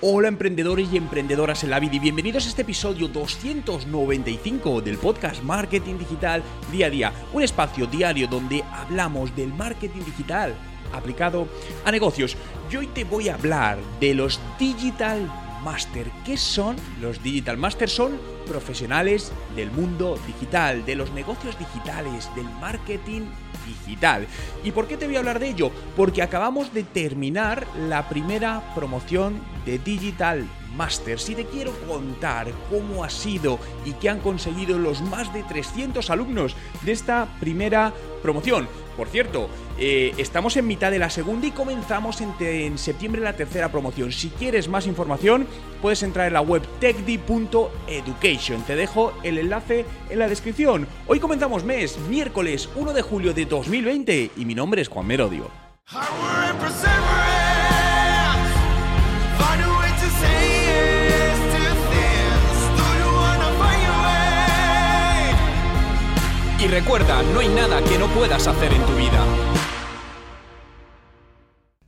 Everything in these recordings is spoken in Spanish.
Hola emprendedores y emprendedoras en la vida y bienvenidos a este episodio 295 del podcast Marketing Digital Día a Día, un espacio diario donde hablamos del marketing digital aplicado a negocios. Y hoy te voy a hablar de los Digital Master. ¿Qué son los Digital Master? Son profesionales del mundo digital, de los negocios digitales, del marketing digital. ¿Y por qué te voy a hablar de ello? Porque acabamos de terminar la primera promoción de Digital Masters y te quiero contar cómo ha sido y qué han conseguido los más de 300 alumnos de esta primera promoción. Por cierto, eh, estamos en mitad de la segunda y comenzamos en, en, septiembre la tercera promoción. Si quieres más información, puedes entrar en la web techdi.education. Te dejo el enlace en la descripción. Hoy comenzamos mes, miércoles 1 de julio de 2020 y mi nombre es Juan Merodio. Y recuerda, no hay nada que no puedas hacer en tu vida.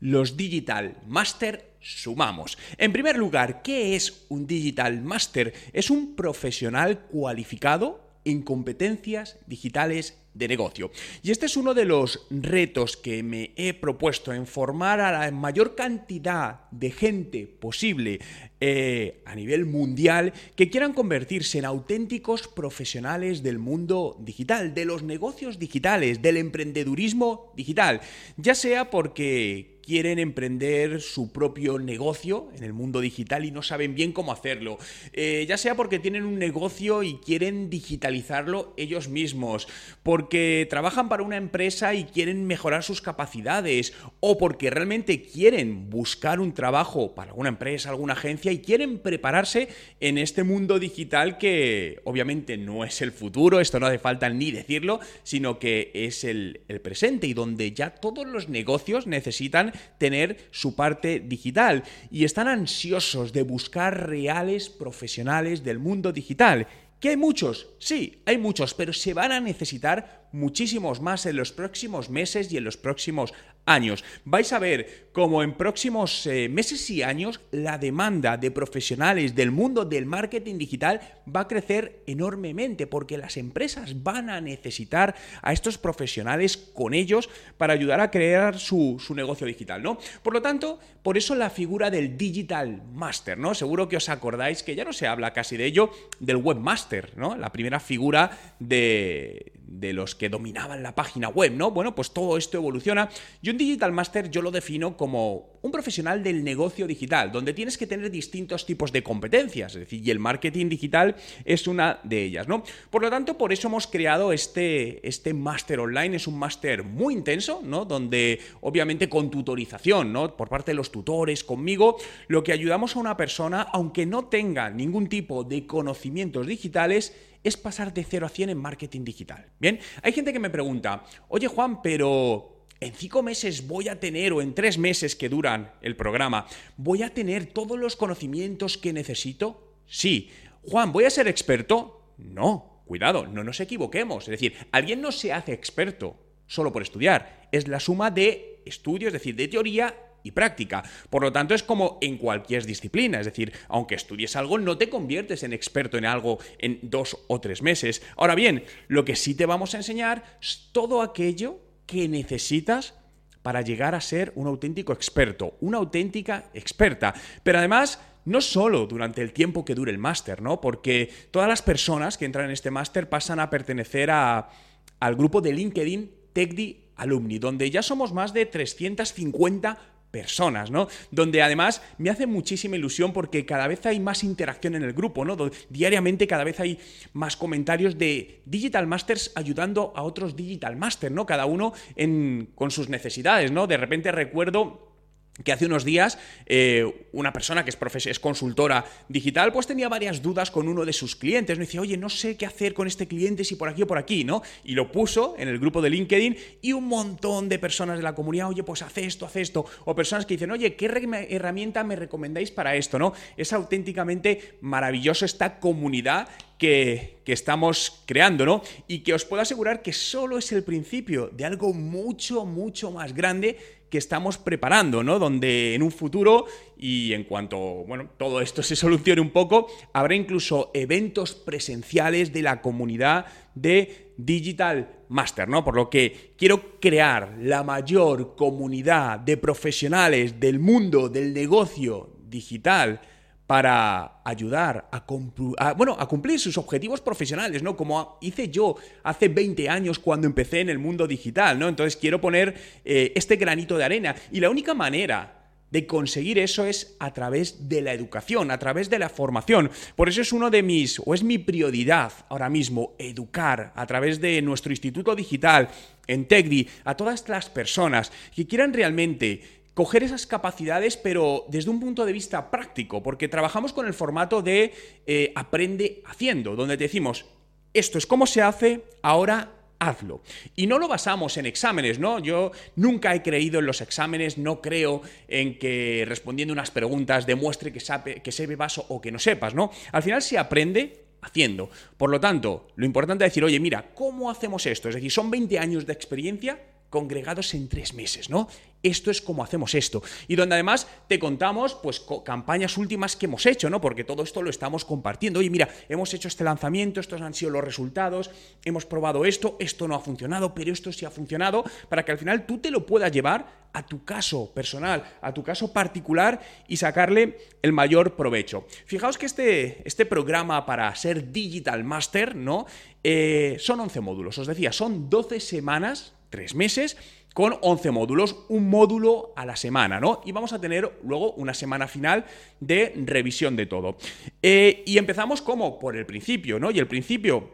Los Digital Master sumamos. En primer lugar, ¿qué es un Digital Master? Es un profesional cualificado en competencias digitales de negocio. Y este es uno de los retos que me he propuesto en formar a la mayor cantidad de gente posible eh, a nivel mundial que quieran convertirse en auténticos profesionales del mundo digital, de los negocios digitales, del emprendedurismo digital, ya sea porque quieren emprender su propio negocio en el mundo digital y no saben bien cómo hacerlo. Eh, ya sea porque tienen un negocio y quieren digitalizarlo ellos mismos, porque trabajan para una empresa y quieren mejorar sus capacidades, o porque realmente quieren buscar un trabajo para alguna empresa, alguna agencia y quieren prepararse en este mundo digital que obviamente no es el futuro, esto no hace falta ni decirlo, sino que es el, el presente y donde ya todos los negocios necesitan tener su parte digital y están ansiosos de buscar reales profesionales del mundo digital. ¿Que hay muchos? Sí, hay muchos, pero se van a necesitar muchísimos más en los próximos meses y en los próximos años. Vais a ver cómo en próximos eh, meses y años la demanda de profesionales del mundo del marketing digital va a crecer enormemente porque las empresas van a necesitar a estos profesionales con ellos para ayudar a crear su, su negocio digital, ¿no? Por lo tanto, por eso la figura del Digital Master, ¿no? Seguro que os acordáis que ya no se habla casi de ello, del Webmaster, ¿no? La primera figura de, de los que dominaban la página web, ¿no? Bueno, pues todo esto evoluciona. Y un Digital Master yo lo defino como un profesional del negocio digital, donde tienes que tener distintos tipos de competencias, es decir, y el marketing digital es una de ellas, ¿no? Por lo tanto, por eso hemos creado este, este máster online, es un máster muy intenso, ¿no? Donde obviamente con tutorización, ¿no? Por parte de los tutores, conmigo, lo que ayudamos a una persona, aunque no tenga ningún tipo de conocimientos digitales, es pasar de 0 a 100 en marketing digital. Bien, hay gente que me pregunta, oye Juan, pero en cinco meses voy a tener, o en tres meses que duran el programa, voy a tener todos los conocimientos que necesito? Sí. Juan, ¿voy a ser experto? No. Cuidado, no nos equivoquemos. Es decir, alguien no se hace experto solo por estudiar. Es la suma de estudios, es decir, de teoría y práctica. Por lo tanto, es como en cualquier disciplina, es decir, aunque estudies algo, no te conviertes en experto en algo en dos o tres meses. Ahora bien, lo que sí te vamos a enseñar es todo aquello que necesitas para llegar a ser un auténtico experto, una auténtica experta. Pero además, no solo durante el tiempo que dure el máster, ¿no? Porque todas las personas que entran en este máster pasan a pertenecer a, al grupo de LinkedIn TechDi Alumni, donde ya somos más de 350 personas, ¿no? Donde además me hace muchísima ilusión porque cada vez hay más interacción en el grupo, ¿no? Diariamente cada vez hay más comentarios de Digital Masters ayudando a otros Digital Masters, ¿no? Cada uno con sus necesidades, ¿no? De repente recuerdo que hace unos días eh, una persona que es, es consultora digital, pues tenía varias dudas con uno de sus clientes. Me decía, oye, no sé qué hacer con este cliente, si por aquí o por aquí, ¿no? Y lo puso en el grupo de LinkedIn y un montón de personas de la comunidad, oye, pues hace esto, hace esto. O personas que dicen, oye, ¿qué herramienta me recomendáis para esto, ¿no? Es auténticamente maravilloso esta comunidad que, que, estamos creando, ¿no? Y que os puedo asegurar que solo es el principio de algo mucho, mucho más grande que estamos preparando, ¿no? Donde en un futuro, y en cuanto, bueno, todo esto se solucione un poco, habrá incluso eventos presenciales de la comunidad de Digital Master, ¿no? Por lo que quiero crear la mayor comunidad de profesionales del mundo del negocio digital para ayudar a, bueno, a cumplir sus objetivos profesionales, ¿no? Como hice yo hace 20 años cuando empecé en el mundo digital, ¿no? Entonces quiero poner eh, este granito de arena. Y la única manera de conseguir eso es a través de la educación, a través de la formación. Por eso es uno de mis, o es mi prioridad ahora mismo, educar a través de nuestro Instituto Digital, en TECDI, a todas las personas que quieran realmente coger esas capacidades, pero desde un punto de vista práctico, porque trabajamos con el formato de eh, aprende haciendo, donde te decimos, esto es cómo se hace, ahora hazlo. Y no lo basamos en exámenes, ¿no? Yo nunca he creído en los exámenes, no creo en que respondiendo unas preguntas demuestre que, sabe, que se vaso o que no sepas, ¿no? Al final se aprende haciendo. Por lo tanto, lo importante es decir, oye, mira, ¿cómo hacemos esto? Es decir, son 20 años de experiencia congregados en tres meses, ¿no? Esto es como hacemos esto. Y donde además te contamos, pues, campañas últimas que hemos hecho, ¿no? Porque todo esto lo estamos compartiendo. Oye, mira, hemos hecho este lanzamiento, estos han sido los resultados, hemos probado esto, esto no ha funcionado, pero esto sí ha funcionado, para que al final tú te lo puedas llevar a tu caso personal, a tu caso particular y sacarle el mayor provecho. Fijaos que este, este programa para ser Digital Master, ¿no? Eh, son 11 módulos, os decía, son 12 semanas tres meses con 11 módulos, un módulo a la semana, ¿no? Y vamos a tener luego una semana final de revisión de todo. Eh, y empezamos como por el principio, ¿no? Y el principio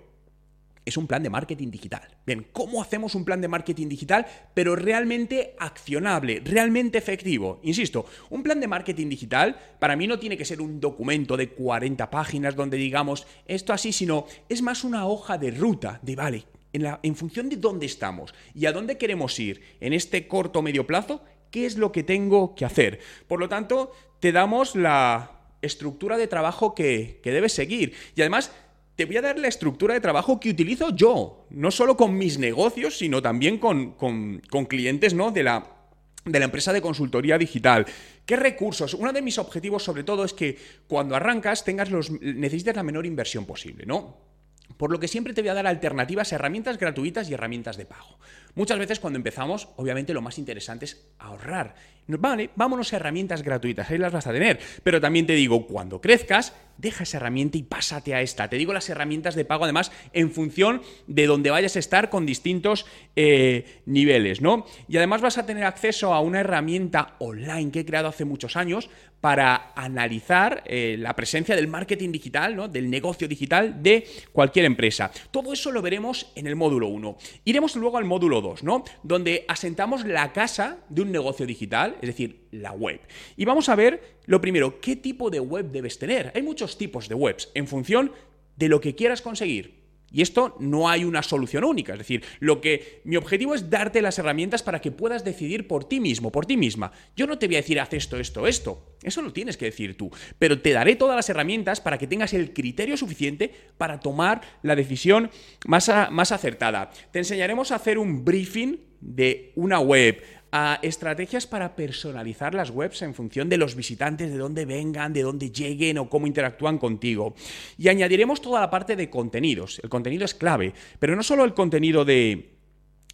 es un plan de marketing digital. Bien, ¿cómo hacemos un plan de marketing digital, pero realmente accionable, realmente efectivo? Insisto, un plan de marketing digital para mí no tiene que ser un documento de 40 páginas donde digamos esto así, sino es más una hoja de ruta de, vale, en, función de dónde estamos y a dónde queremos ir en este corto o medio plazo, qué es lo que tengo que hacer. Por lo tanto, te damos la estructura de trabajo que, debes seguir. Y además, te voy a dar la estructura de trabajo que utilizo yo, no solo con mis negocios, sino también con, clientes ¿no? de, la, de la empresa de consultoría digital. ¿Qué recursos? Uno de mis objetivos, sobre todo, es que cuando arrancas tengas los, necesites la menor inversión posible, ¿no? Por lo que siempre te voy a dar alternativas, herramientas gratuitas y herramientas de pago. Muchas veces cuando empezamos, obviamente lo más interesante es ahorrar. Vale, vámonos a herramientas gratuitas, ahí las vas a tener. Pero también te digo, cuando crezcas, deja esa herramienta y pásate a esta. Te digo las herramientas de pago, además, en función de donde vayas a estar con distintos eh, niveles, ¿no? Y además vas a tener acceso a una herramienta online que he creado hace muchos años para analizar eh, la presencia del marketing digital, ¿no? del negocio digital de cualquier empresa. Todo eso lo veremos en el módulo 1. Iremos luego al módulo 2, ¿no? Donde asentamos la casa de un negocio digital, es decir, la web. Y vamos a ver, lo primero, qué tipo de web debes tener. Hay muchos tipos de webs en función de lo que quieras conseguir. Y esto no hay una solución única. Es decir, lo que mi objetivo es darte las herramientas para que puedas decidir por ti mismo, por ti misma. Yo no te voy a decir haz esto, esto, esto. Eso lo tienes que decir tú. Pero te daré todas las herramientas para que tengas el criterio suficiente para tomar la decisión más, más acertada. Te enseñaremos a hacer un briefing de una web, a estrategias para personalizar las webs en función de los visitantes, de dónde vengan, de dónde lleguen o cómo interactúan contigo. Y añadiremos toda la parte de contenidos. El contenido es clave, pero no solo el contenido de,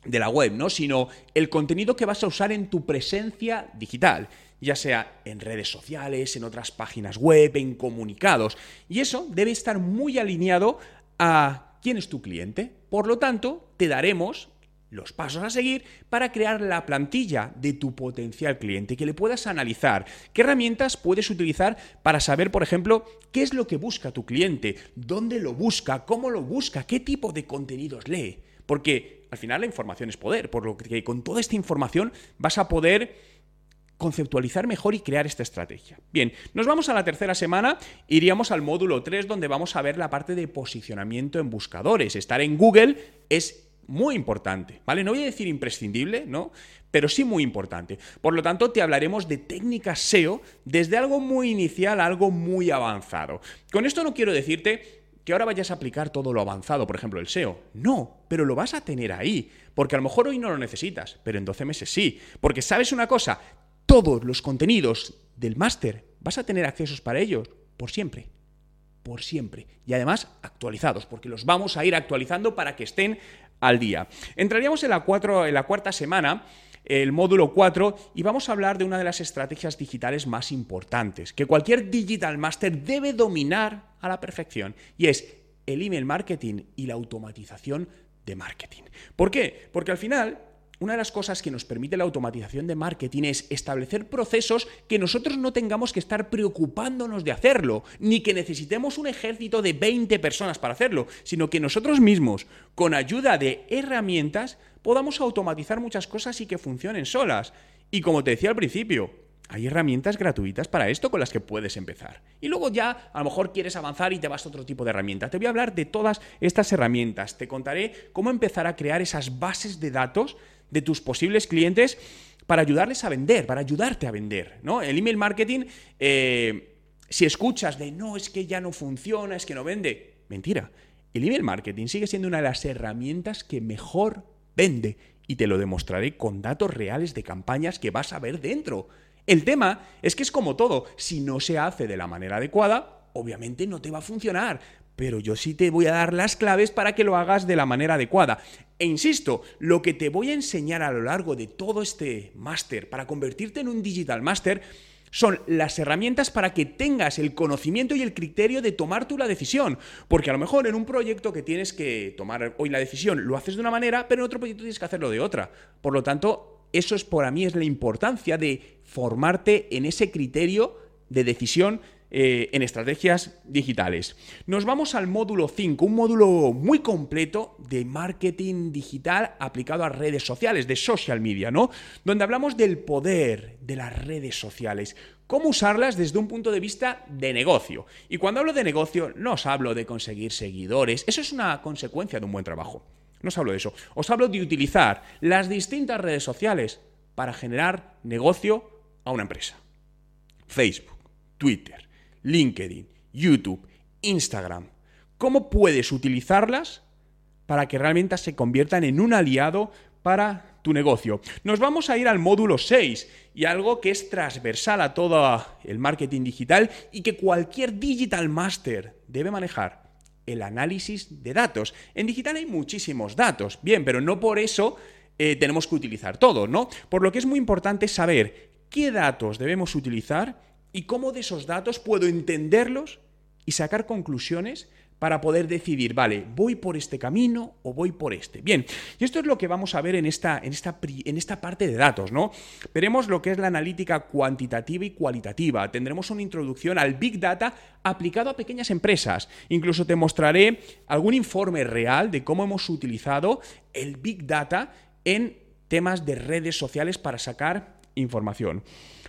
de la web, ¿no? sino el contenido que vas a usar en tu presencia digital ya sea en redes sociales, en otras páginas web, en comunicados. Y eso debe estar muy alineado a quién es tu cliente. Por lo tanto, te daremos los pasos a seguir para crear la plantilla de tu potencial cliente, que le puedas analizar qué herramientas puedes utilizar para saber, por ejemplo, qué es lo que busca tu cliente, dónde lo busca, cómo lo busca, qué tipo de contenidos lee. Porque al final la información es poder, por lo que con toda esta información vas a poder conceptualizar mejor y crear esta estrategia. Bien, nos vamos a la tercera semana, iríamos al módulo 3 donde vamos a ver la parte de posicionamiento en buscadores. Estar en Google es muy importante, ¿vale? No voy a decir imprescindible, ¿no? Pero sí muy importante. Por lo tanto, te hablaremos de técnicas SEO desde algo muy inicial a algo muy avanzado. Con esto no quiero decirte que ahora vayas a aplicar todo lo avanzado, por ejemplo, el SEO. No, pero lo vas a tener ahí, porque a lo mejor hoy no lo necesitas, pero en 12 meses sí. Porque sabes una cosa, todos los contenidos del máster vas a tener accesos para ellos por siempre. Por siempre. Y además actualizados, porque los vamos a ir actualizando para que estén al día. Entraríamos en la, en la cuarta semana el módulo 4 y vamos a hablar de una de las estrategias digitales más importantes, que cualquier digital master debe dominar a la perfección, y es el email marketing y la automatización de marketing. ¿Por qué? Porque al final una de las cosas que nos permite la automatización de marketing es establecer procesos que nosotros no tengamos que estar preocupándonos de hacerlo, ni que necesitemos un ejército de 20 personas para hacerlo, sino que nosotros mismos, con ayuda de herramientas, podamos automatizar muchas cosas y que funcionen solas. Y como te decía al principio, hay herramientas gratuitas para esto con las que puedes empezar. Y luego ya a lo mejor quieres avanzar y te vas a otro tipo de herramienta. Te voy a hablar de todas estas herramientas. Te contaré cómo empezar a crear esas bases de datos de tus posibles clientes para ayudarles a vender, para ayudarte a vender. ¿no? El email marketing, eh, si escuchas de no, es que ya no funciona, es que no vende, mentira. El email marketing sigue siendo una de las herramientas que mejor vende y te lo demostraré con datos reales de campañas que vas a ver dentro. El tema es que es como todo, si no se hace de la manera adecuada, obviamente no te va a funcionar, pero yo sí te voy a dar las claves para que lo hagas de la manera adecuada. E insisto, lo que te voy a enseñar a lo largo de todo este máster para convertirte en un digital máster son las herramientas para que tengas el conocimiento y el criterio de tomar tú la decisión. Porque a lo mejor en un proyecto que tienes que tomar hoy la decisión lo haces de una manera, pero en otro proyecto tienes que hacerlo de otra. Por lo tanto, eso es para mí es la importancia de formarte en ese criterio de decisión eh, en estrategias digitales. Nos vamos al módulo 5, un módulo muy completo de marketing digital aplicado a redes sociales, de social media, ¿no? Donde hablamos del poder de las redes sociales, cómo usarlas desde un punto de vista de negocio. Y cuando hablo de negocio, no os hablo de conseguir seguidores, eso es una consecuencia de un buen trabajo. No os hablo de eso. Os hablo de utilizar las distintas redes sociales para generar negocio a una empresa. Facebook, Twitter, LinkedIn, YouTube, Instagram. ¿Cómo puedes utilizarlas para que realmente se conviertan en un aliado para tu negocio? Nos vamos a ir al módulo 6 y algo que es transversal a todo el marketing digital y que cualquier digital master debe manejar el análisis de datos. En digital hay muchísimos datos, bien, pero no por eso eh, tenemos que utilizar todo, ¿no? Por lo que es muy importante saber qué datos debemos utilizar y cómo de esos datos puedo entenderlos y sacar conclusiones para poder decidir, vale, voy por este camino o voy por este. Bien, y esto es lo que vamos a ver en esta, en esta, en esta parte de datos, ¿no? Veremos lo que es la analítica cuantitativa y cualitativa. Tendremos una introducción al Big Data aplicado a pequeñas empresas. Incluso te mostraré algún informe real de cómo hemos utilizado el Big Data en temas de redes sociales para sacar información.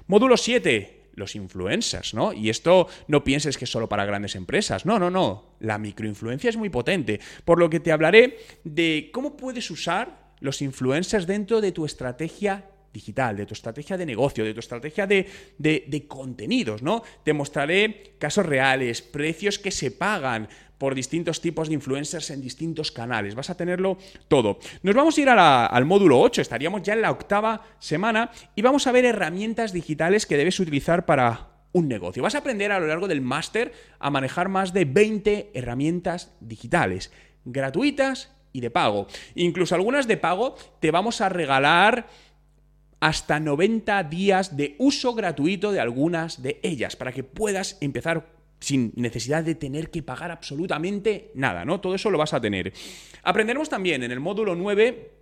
Módulo 7 los influencers, ¿no? Y esto no pienses que es solo para grandes empresas. No, no, no. La microinfluencia es muy potente. Por lo que te hablaré de cómo puedes usar los influencers dentro de tu estrategia digital, de tu estrategia de negocio, de tu estrategia de, de, contenidos, ¿no? Te mostraré casos reales, precios que se pagan, por distintos tipos de influencers en distintos canales. Vas a tenerlo todo. Nos vamos a ir al módulo 8, estaríamos ya en la octava semana y vamos a ver herramientas digitales que debes utilizar para un negocio. Vas a aprender a lo largo del máster a manejar más de 20 herramientas digitales, gratuitas y de pago. Incluso algunas de pago te vamos a regalar hasta 90 días de uso gratuito de algunas de ellas para que puedas empezar sin necesidad de tener que pagar absolutamente nada, ¿no? Todo eso lo vas a tener. Aprenderemos también en el módulo 9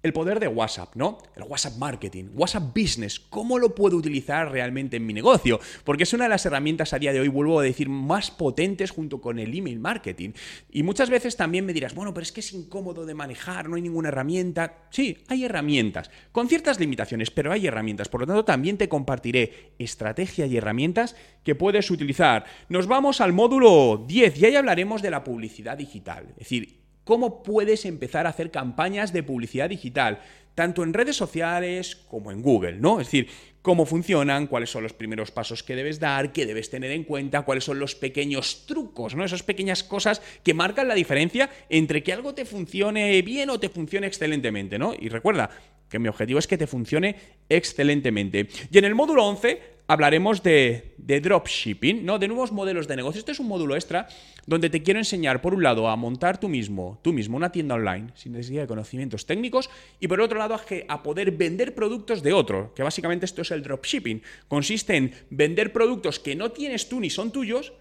El poder de WhatsApp, ¿no? El WhatsApp Marketing, WhatsApp Business, ¿cómo lo puedo utilizar realmente en mi negocio? Porque es una de las herramientas a día de hoy, vuelvo a decir, más potentes junto con el email marketing. Y muchas veces también me dirás, bueno, pero es que es incómodo de manejar, no hay ninguna herramienta. Sí, hay herramientas, con ciertas limitaciones, pero hay herramientas. Por lo tanto, también te compartiré estrategia y herramientas que puedes utilizar. Nos vamos al módulo 10 y ahí hablaremos de la publicidad digital. Es decir, cómo puedes empezar a hacer campañas de publicidad digital, tanto en redes sociales como en Google, ¿no? Es decir, cómo funcionan, cuáles son los primeros pasos que debes dar, qué debes tener en cuenta, cuáles son los pequeños trucos, ¿no? Esas pequeñas cosas que marcan la diferencia entre que algo te funcione bien o te funcione excelentemente, ¿no? Y recuerda que mi objetivo es que te funcione excelentemente. Y en el módulo 11 hablaremos de, dropshipping, ¿no? De nuevos modelos de negocio. Este es un módulo extra donde te quiero enseñar, por un lado, a montar tú mismo, tú mismo, una tienda online sin necesidad de conocimientos técnicos, y por otro lado, a, a poder vender productos de otro, que básicamente esto es el dropshipping. Consiste en vender productos que no tienes tú ni son tuyos,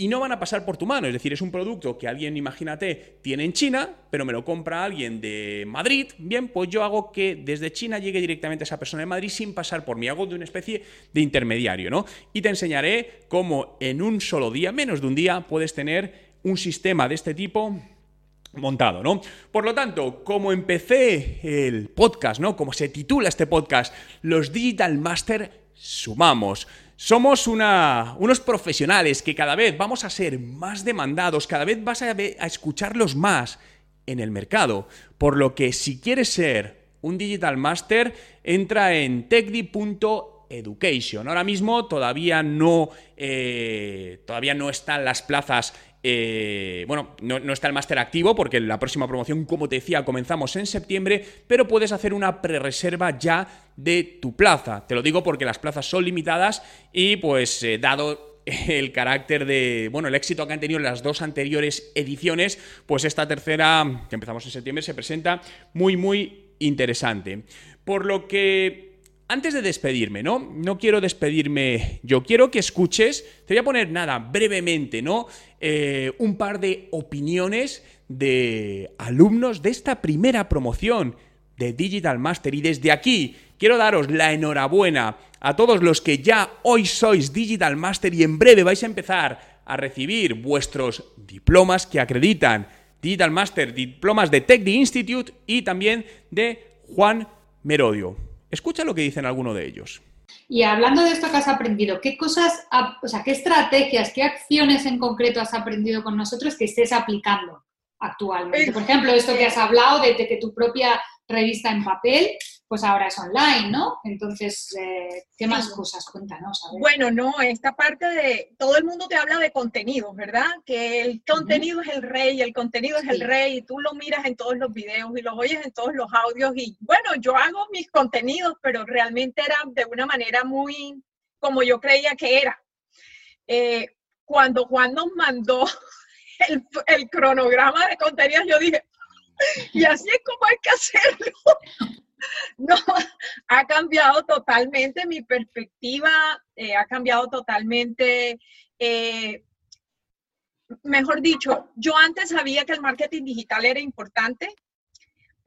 y no van a pasar por tu mano. Es decir, es un producto que alguien, imagínate, tiene en China, pero me lo compra alguien de Madrid. Bien, pues yo hago que desde China llegue directamente a esa persona de Madrid sin pasar por mí. Hago de una especie de intermediario, ¿no? Y te enseñaré cómo en un solo día, menos de un día, puedes tener un sistema de este tipo montado, ¿no? Por lo tanto, como empecé el podcast, ¿no? Como se titula este podcast, los Digital Master sumamos. Somos unos profesionales que cada vez vamos a ser más demandados, cada vez vas a, escucharlos más en el mercado. Por lo que si quieres ser un Digital Master, entra en techdi.education. Ahora mismo todavía no, eh, todavía no están las plazas eh, bueno, no, está el máster activo porque la próxima promoción, como te decía, comenzamos en septiembre, pero puedes hacer una pre-reserva ya de tu plaza. Te lo digo porque las plazas son limitadas y pues eh, dado el carácter de, bueno, el éxito que han tenido las dos anteriores ediciones, pues esta tercera, que empezamos en septiembre, se presenta muy, muy interesante. Por lo que antes de despedirme, ¿no? No quiero despedirme yo, quiero que escuches, te voy a poner nada, brevemente, ¿no? Eh, un par de opiniones de alumnos de esta primera promoción de Digital Master y desde aquí quiero daros la enhorabuena a todos los que ya hoy sois Digital Master y en breve vais a empezar a recibir vuestros diplomas que acreditan Digital Master, diplomas de Tech Institute y también de Juan Merodio. Escucha lo que dicen algunos de ellos. Y hablando de esto que has aprendido, ¿qué cosas, o sea, qué estrategias, qué acciones en concreto has aprendido con nosotros que estés aplicando actualmente? Por ejemplo, esto que has hablado de que tu propia revista en papel pues ahora es online, ¿no? Entonces, eh, ¿qué más cosas? Cuéntanos. Bueno, no, esta parte de, todo el mundo te habla de contenido, ¿verdad? Que el contenido es el rey, el contenido es el rey, y tú lo miras en todos los videos y los oyes en todos los audios, y bueno, yo hago mis contenidos, pero realmente era de una manera muy como yo creía que era. Eh, cuando Juan nos mandó el, el cronograma de contenidos, yo dije, y así es como hay que hacerlo. No, ha cambiado totalmente mi perspectiva, eh, ha cambiado totalmente, eh, mejor dicho, yo antes sabía que el marketing digital era importante,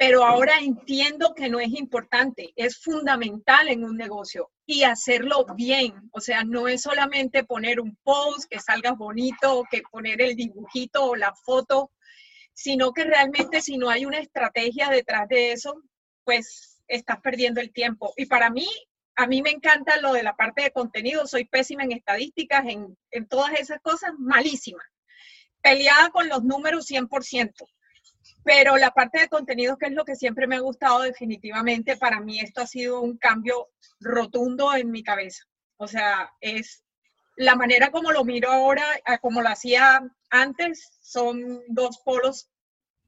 pero ahora entiendo que no es importante, es fundamental en un negocio y hacerlo bien. O sea, no es solamente poner un post que salga bonito, que poner el dibujito o la foto, sino que realmente si no hay una estrategia detrás de eso, pues estás perdiendo el tiempo. Y para mí, a mí me encanta lo de la parte de contenido, soy pésima en estadísticas, en, en todas esas cosas, malísima. Peleada con los números 100%. Pero la parte de contenido, que es lo que siempre me ha gustado definitivamente, para mí esto ha sido un cambio rotundo en mi cabeza. O sea, es la manera como lo miro ahora, como lo hacía antes, son dos polos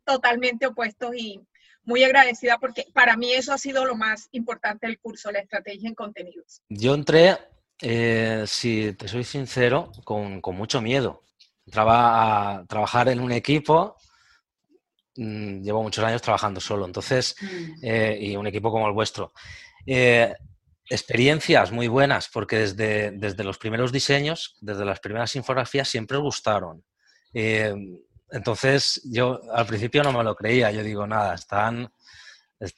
totalmente opuestos y muy agradecida porque para mí eso ha sido lo más importante del curso, la estrategia en contenidos. Yo entré, eh, si te soy sincero, con, mucho miedo. Entraba a trabajar en un equipo, mm, llevo muchos años trabajando solo, entonces, mm. eh, y un equipo como el vuestro. Eh, experiencias muy buenas, porque desde, desde los primeros diseños, desde las primeras infografías, siempre gustaron. Entonces, yo al principio no me lo creía. Yo digo, nada, están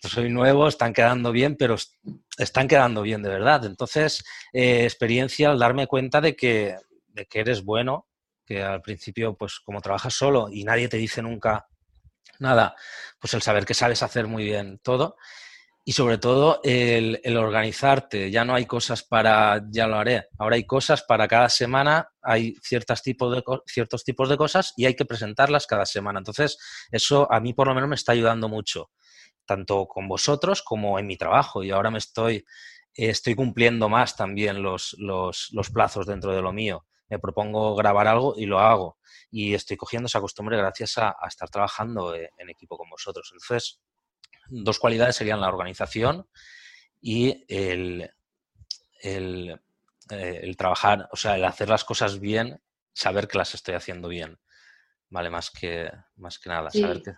soy nuevo, están quedando bien, pero están quedando bien de verdad. Entonces, eh, experiencia al darme cuenta de que, de que eres bueno, que al principio, pues como trabajas solo y nadie te dice nunca nada, pues el saber que sabes hacer muy bien todo y sobre todo el, organizarte. Ya no hay cosas para, ya lo haré, ahora hay cosas para cada semana, hay ciertos tipos, de, ciertos tipos de cosas y hay que presentarlas cada semana. Entonces, eso a mí por lo menos me está ayudando mucho, tanto con vosotros como en mi trabajo. Y ahora me estoy, estoy cumpliendo más también los, los, los plazos dentro de lo mío. Me propongo grabar algo y lo hago. Y estoy cogiendo esa costumbre gracias a, a estar trabajando eh, en equipo con vosotros. Entonces, dos cualidades serían la organización y el, el, eh, trabajar, o sea, el hacer las cosas bien, saber que las estoy haciendo bien. Vale, más que, más que nada, saber que...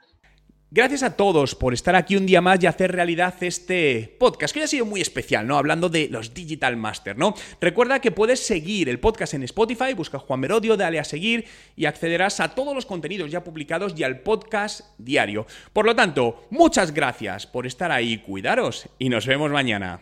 Gracias a todos por estar aquí un día más y hacer realidad este podcast, que hoy ha sido muy especial, ¿no? Hablando de los Digital Master, ¿no? Recuerda que puedes seguir el podcast en Spotify, busca Juan Merodio, dale a seguir y accederás a todos los contenidos ya publicados y al podcast diario. Por lo tanto, muchas gracias por estar ahí, cuidaros y nos vemos mañana.